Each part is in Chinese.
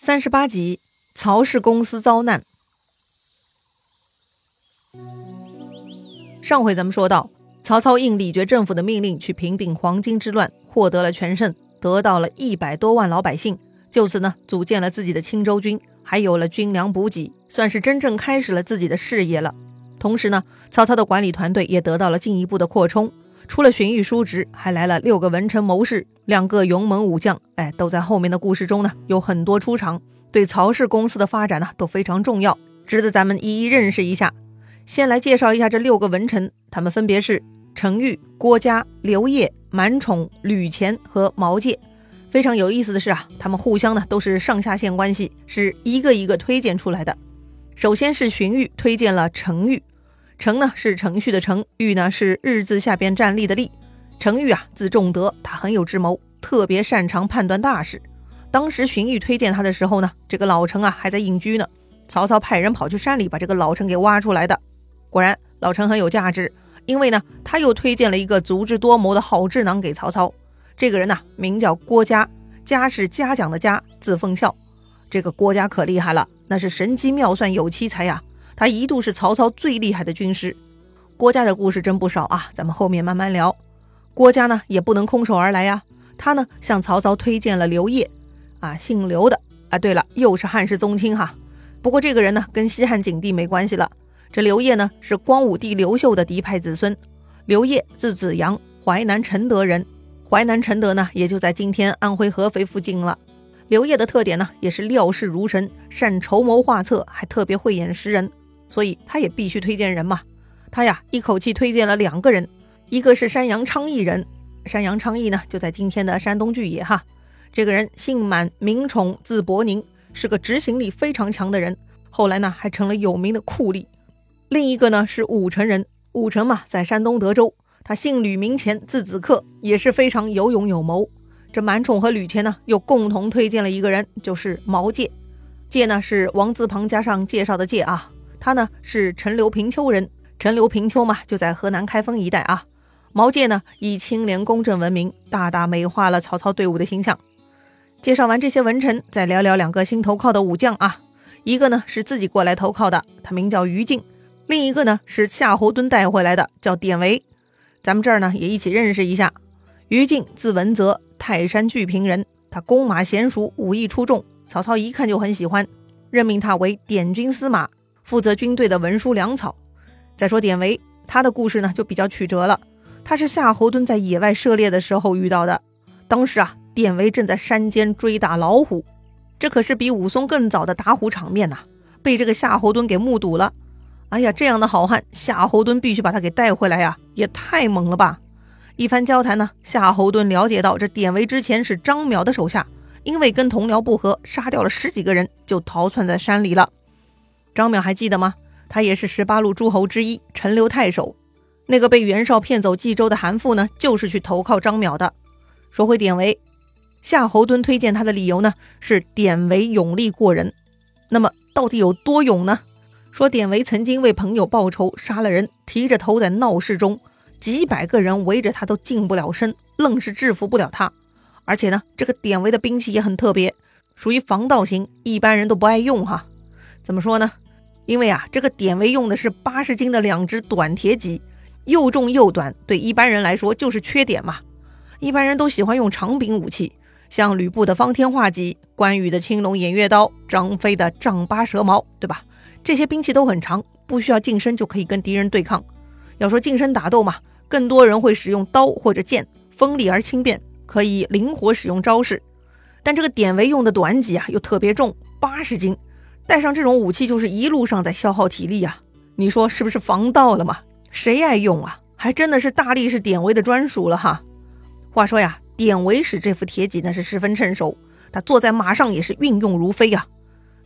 三十八集，曹氏公司遭难。上回咱们说到，曹操应李傕政府的命令去平定黄巾之乱，获得了全胜，得到了一百多万老百姓，就此呢，组建了自己的青州军，还有了军粮补给，算是真正开始了自己的事业了。同时呢，曹操的管理团队也得到了进一步的扩充。除了荀彧叔侄，还来了六个文臣谋士，两个勇猛武将，哎，都在后面的故事中呢，有很多出场，对曹氏公司的发展呢都非常重要，值得咱们一一认识一下。先来介绍一下这六个文臣，他们分别是程昱、郭嘉、刘烨、满宠、吕虔和毛玠。非常有意思的是啊，他们互相呢都是上下线关系，是一个一个推荐出来的。首先是荀彧推荐了程昱。程呢是程序的程，昱呢是日字下边站立的立。程昱啊，字仲德，他很有智谋，特别擅长判断大事。当时荀彧推荐他的时候呢，这个老程啊还在隐居呢。曹操派人跑去山里把这个老程给挖出来的。果然，老程很有价值，因为呢他又推荐了一个足智多谋的好智囊给曹操。这个人呢名叫郭嘉，嘉是嘉奖的嘉，字奉孝。这个郭嘉可厉害了，那是神机妙算有奇才呀。他一度是曹操最厉害的军师，郭嘉的故事真不少啊，咱们后面慢慢聊。郭嘉呢也不能空手而来呀，他呢向曹操推荐了刘烨，啊，姓刘的啊，对了，又是汉室宗亲哈。不过这个人呢跟西汉景帝没关系了，这刘烨呢是光武帝刘秀的嫡派子孙。刘烨字子阳，淮南承德人，淮南承德呢也就在今天安徽合肥附近了。刘烨的特点呢也是料事如神，善筹谋划策，还特别会演识人。所以他也必须推荐人嘛，他呀一口气推荐了两个人，一个是山阳昌邑人，山阳昌邑呢就在今天的山东巨野哈。这个人姓满，名宠，字伯宁，是个执行力非常强的人，后来呢还成了有名的酷吏。另一个呢是武城人，武城嘛在山东德州，他姓吕，名虔，字子克，也是非常有勇有谋。这满宠和吕虔呢又共同推荐了一个人，就是毛玠，玠呢是王字旁加上介绍的介啊。他呢是陈留平丘人，陈留平丘嘛就在河南开封一带啊。毛玠呢以清廉公正闻名，大大美化了曹操队伍的形象。介绍完这些文臣，再聊聊两个新投靠的武将啊。一个呢是自己过来投靠的，他名叫于禁；另一个呢是夏侯惇带回来的，叫典韦。咱们这儿呢也一起认识一下。于禁字文泽，泰山巨平人，他弓马娴熟，武艺出众，曹操一看就很喜欢，任命他为典军司马。负责军队的文书粮草。再说典韦，他的故事呢就比较曲折了。他是夏侯惇在野外狩猎的时候遇到的。当时啊，典韦正在山间追打老虎，这可是比武松更早的打虎场面呐，被这个夏侯惇给目睹了。哎呀，这样的好汉，夏侯惇必须把他给带回来呀，也太猛了吧！一番交谈呢，夏侯惇了解到这典韦之前是张邈的手下，因为跟同僚不和，杀掉了十几个人，就逃窜在山里了。张邈还记得吗？他也是十八路诸侯之一，陈留太守。那个被袁绍骗走冀州的韩馥呢，就是去投靠张邈的。说回典韦，夏侯惇推荐他的理由呢，是典韦勇力过人。那么到底有多勇呢？说典韦曾经为朋友报仇，杀了人，提着头在闹市中，几百个人围着他都近不了身，愣是制服不了他。而且呢，这个典韦的兵器也很特别，属于防盗型，一般人都不爱用哈。怎么说呢？因为啊，这个典韦用的是八十斤的两只短铁戟，又重又短，对一般人来说就是缺点嘛。一般人都喜欢用长柄武器，像吕布的方天画戟、关羽的青龙偃月刀、张飞的丈八蛇矛，对吧？这些兵器都很长，不需要近身就可以跟敌人对抗。要说近身打斗嘛，更多人会使用刀或者剑，锋利而轻便，可以灵活使用招式。但这个典韦用的短戟啊，又特别重，八十斤。带上这种武器，就是一路上在消耗体力呀。你说是不是防盗了嘛？谁爱用啊？还真的是大力士典韦的专属了哈。话说呀，典韦使这副铁戟那是十分趁手，他坐在马上也是运用如飞呀。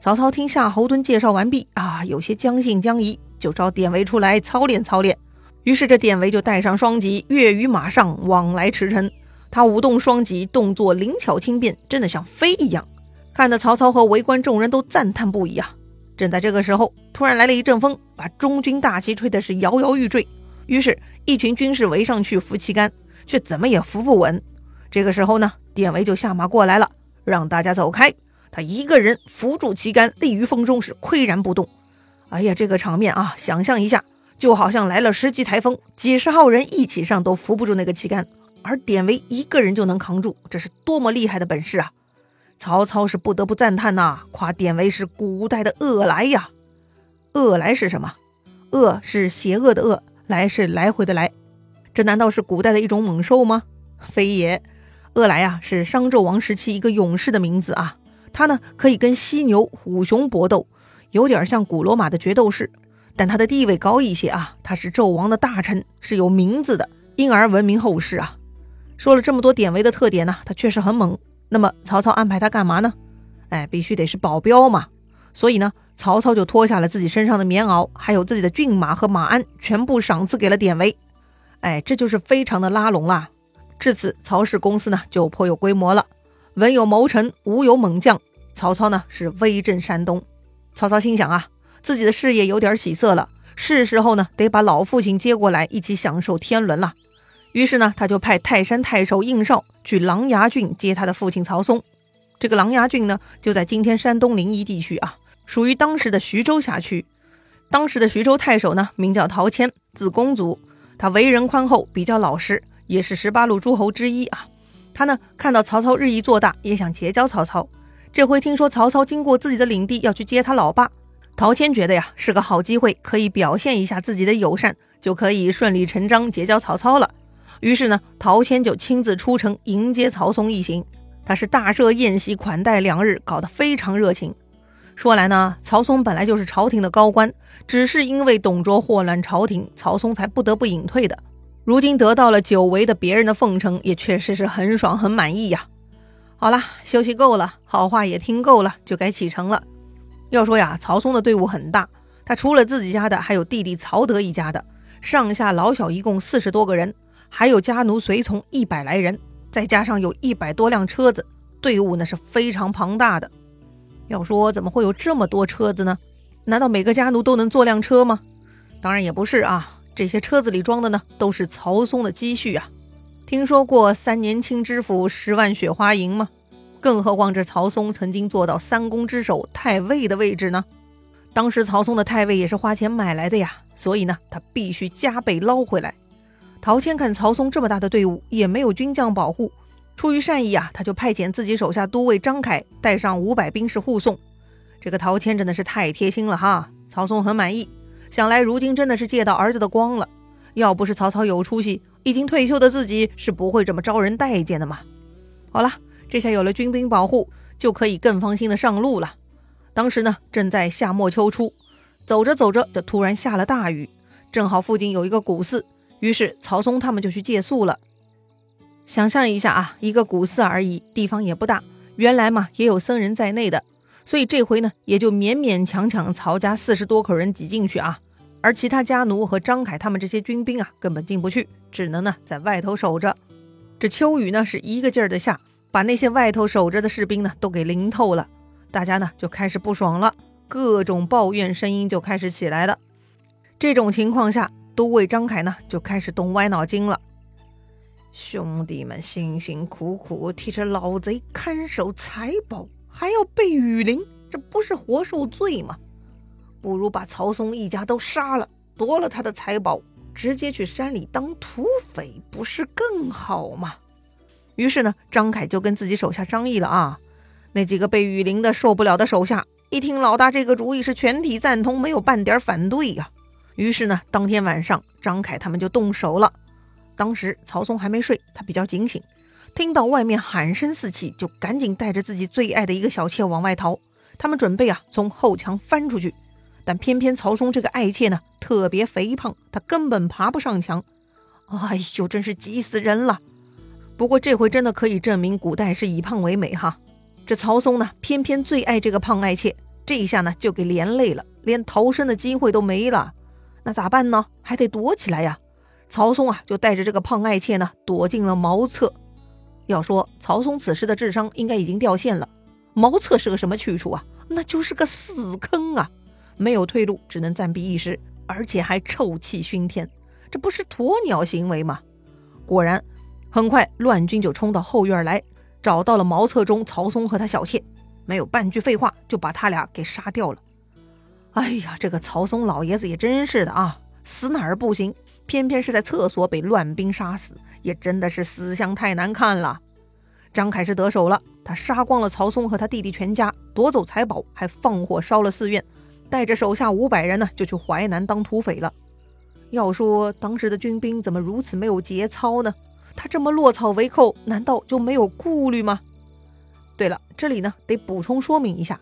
曹操听夏侯惇介绍完毕啊，有些将信将疑，就招典韦出来操练操练。于是这典韦就带上双戟，跃于马上，往来驰骋。他舞动双戟，动作灵巧轻便，真的像飞一样。看得曹操和围观众人都赞叹不已啊！正在这个时候，突然来了一阵风，把中军大旗吹的是摇摇欲坠。于是，一群军士围上去扶旗杆，却怎么也扶不稳。这个时候呢，典韦就下马过来了，让大家走开。他一个人扶住旗杆，立于风中，是岿然不动。哎呀，这个场面啊，想象一下，就好像来了十级台风，几十号人一起上都扶不住那个旗杆，而典韦一个人就能扛住，这是多么厉害的本事啊！曹操是不得不赞叹呐，夸典韦是古代的恶来呀。恶来是什么？恶是邪恶的恶，来是来回的来。这难道是古代的一种猛兽吗？非也，恶来啊是商纣王时期一个勇士的名字啊。他呢可以跟犀牛、虎熊搏斗，有点像古罗马的决斗士，但他的地位高一些啊。他是纣王的大臣，是有名字的，因而闻名后世啊。说了这么多典韦的特点呢，他确实很猛。那么曹操安排他干嘛呢？哎，必须得是保镖嘛。所以呢，曹操就脱下了自己身上的棉袄，还有自己的骏马和马鞍，全部赏赐给了典韦。哎，这就是非常的拉拢啦。至此，曹氏公司呢就颇有规模了。文有谋臣，武有猛将，曹操呢是威震山东。曹操心想啊，自己的事业有点起色了，是时候呢得把老父亲接过来，一起享受天伦了。于是呢，他就派泰山太守应绍去琅琊郡接他的父亲曹嵩。这个琅琊郡呢，就在今天山东临沂地区啊，属于当时的徐州辖区。当时的徐州太守呢，名叫陶谦，字公祖，他为人宽厚，比较老实，也是十八路诸侯之一啊。他呢，看到曹操日益做大，也想结交曹操。这回听说曹操经过自己的领地要去接他老爸，陶谦觉得呀，是个好机会，可以表现一下自己的友善，就可以顺理成章结交曹操了。于是呢，陶谦就亲自出城迎接曹嵩一行。他是大设宴席款待两日，搞得非常热情。说来呢，曹嵩本来就是朝廷的高官，只是因为董卓祸乱朝廷，曹嵩才不得不隐退的。如今得到了久违的别人的奉承，也确实是很爽很满意呀。好了，休息够了，好话也听够了，就该启程了。要说呀，曹嵩的队伍很大，他除了自己家的，还有弟弟曹德一家的，上下老小一共四十多个人，还有家奴随从一百来人。再加上有一百多辆车子，队伍那是非常庞大的。要说怎么会有这么多车子呢？难道每个家奴都能坐辆车吗？当然也不是啊，这些车子里装的呢都是曹嵩的积蓄啊。听说过三年清知府，十万雪花银吗？更何况这曹嵩曾经做到三公之首太尉的位置呢？当时曹嵩的太尉也是花钱买来的呀，所以呢他必须加倍捞回来。陶谦看曹嵩这么大的队伍，也没有军将保护，出于善意啊，他就派遣自己手下都尉张凯带上五百兵士护送。这个陶谦真的是太贴心了哈，曹嵩很满意。想来如今真的是借到儿子的光了，要不是曹操有出息，已经退休的自己是不会这么招人待见的嘛。好了，这下有了军兵保护，就可以更放心的上路了。当时呢，正在夏末秋初，走着走着就突然下了大雨，正好附近有一个古寺。于是曹嵩他们就去借宿了。想象一下啊，一个古寺而已，地方也不大，原来嘛也有僧人在内的，所以这回呢也就勉勉强强曹家四十多口人挤进去啊，而其他家奴和张凯他们这些军兵啊根本进不去，只能呢在外头守着。这秋雨呢是一个劲儿的下，把那些外头守着的士兵呢都给淋透了，大家呢就开始不爽了，各种抱怨声音就开始起来了。这种情况下。都尉张凯呢，就开始动歪脑筋了。兄弟们辛辛苦苦替这老贼看守财宝，还要被雨淋，这不是活受罪吗？不如把曹嵩一家都杀了，夺了他的财宝，直接去山里当土匪，不是更好吗？于是呢，张凯就跟自己手下商议了啊。那几个被雨淋的受不了的手下，一听老大这个主意，是全体赞同，没有半点反对呀。于是呢，当天晚上，张凯他们就动手了。当时曹嵩还没睡，他比较警醒，听到外面喊声四起，就赶紧带着自己最爱的一个小妾往外逃。他们准备啊，从后墙翻出去，但偏偏曹嵩这个爱妾呢，特别肥胖，他根本爬不上墙。哎呦，真是急死人了！不过这回真的可以证明古代是以胖为美哈。这曹嵩呢，偏偏最爱这个胖爱妾，这一下呢，就给连累了，连逃生的机会都没了。那咋办呢？还得躲起来呀！曹嵩啊，就带着这个胖爱妾呢，躲进了茅厕。要说曹嵩此时的智商应该已经掉线了。茅厕是个什么去处啊？那就是个死坑啊！没有退路，只能暂避一时，而且还臭气熏天，这不是鸵鸟行为吗？果然，很快乱军就冲到后院来，找到了茅厕中曹嵩和他小妾。没有半句废话就把他俩给杀掉了。哎呀，这个曹松老爷子也真是的啊，死哪儿不行，偏偏是在厕所被乱兵杀死，也真的是死相太难看了。张凯是得手了，他杀光了曹松和他弟弟全家，夺走财宝，还放火烧了寺院，带着手下五百人呢，就去淮南当土匪了。要说当时的军兵怎么如此没有节操呢？他这么落草为寇，难道就没有顾虑吗？对了，这里呢得补充说明一下。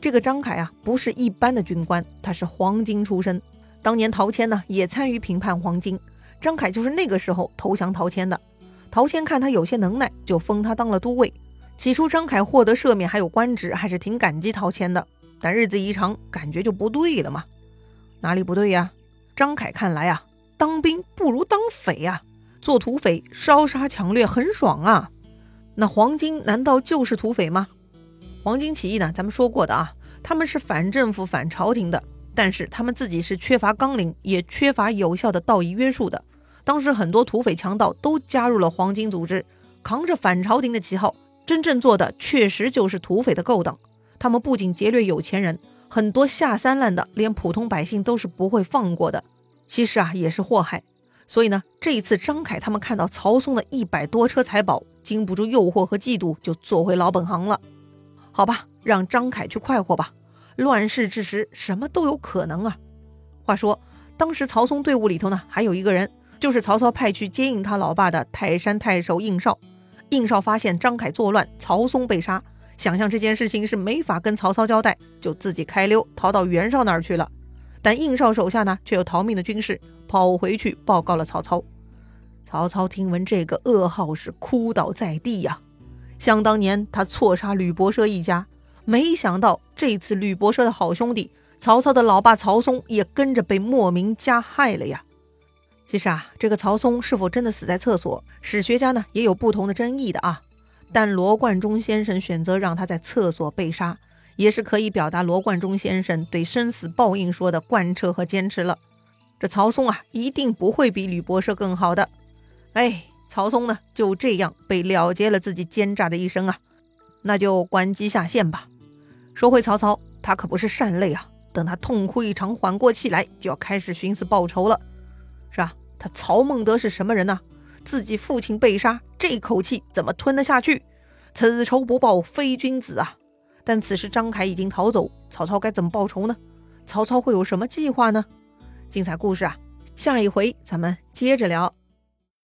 这个张凯啊，不是一般的军官，他是黄巾出身。当年陶谦呢，也参与平叛黄巾，张凯就是那个时候投降陶谦的。陶谦看他有些能耐，就封他当了都尉。起初张凯获得赦免还有官职，还是挺感激陶谦的。但日子一长，感觉就不对了嘛。哪里不对呀？张凯看来啊，当兵不如当匪呀，做土匪烧杀抢掠很爽啊。那黄巾难道就是土匪吗？黄巾起义呢？咱们说过的啊，他们是反政府、反朝廷的，但是他们自己是缺乏纲领，也缺乏有效的道义约束的。当时很多土匪强盗都加入了黄巾组织，扛着反朝廷的旗号，真正做的确实就是土匪的勾当。他们不仅劫掠有钱人，很多下三滥的，连普通百姓都是不会放过的。其实啊，也是祸害。所以呢，这一次张凯他们看到曹松的一百多车财宝，经不住诱惑和嫉妒，就做回老本行了。好吧，让张凯去快活吧。乱世之时，什么都有可能啊。话说，当时曹松队伍里头呢，还有一个人，就是曹操派去接应他老爸的泰山太守应绍。应绍发现张凯作乱，曹嵩被杀，想象这件事情是没法跟曹操交代，就自己开溜逃到袁绍那儿去了。但应绍手下呢，却有逃命的军士，跑回去报告了曹操。曹操听闻这个噩耗，是哭倒在地呀。想当年，他错杀吕伯奢一家，没想到这次吕伯奢的好兄弟曹操的老爸曹嵩也跟着被莫名加害了呀。其实啊，这个曹嵩是否真的死在厕所，史学家呢也有不同的争议的啊。但罗贯中先生选择让他在厕所被杀，也是可以表达罗贯中先生对生死报应说的贯彻和坚持了。这曹嵩啊，一定不会比吕伯奢更好的。哎。曹嵩呢，就这样被了结了自己奸诈的一生啊！那就关机下线吧。说回曹操，他可不是善类啊！等他痛哭一场，缓过气来，就要开始寻思报仇了。是啊，他曹孟德是什么人呢？自己父亲被杀，这口气怎么吞得下去？此仇不报非君子啊！但此时张凯已经逃走，曹操该怎么报仇呢？曹操会有什么计划呢？精彩故事啊，下一回咱们接着聊。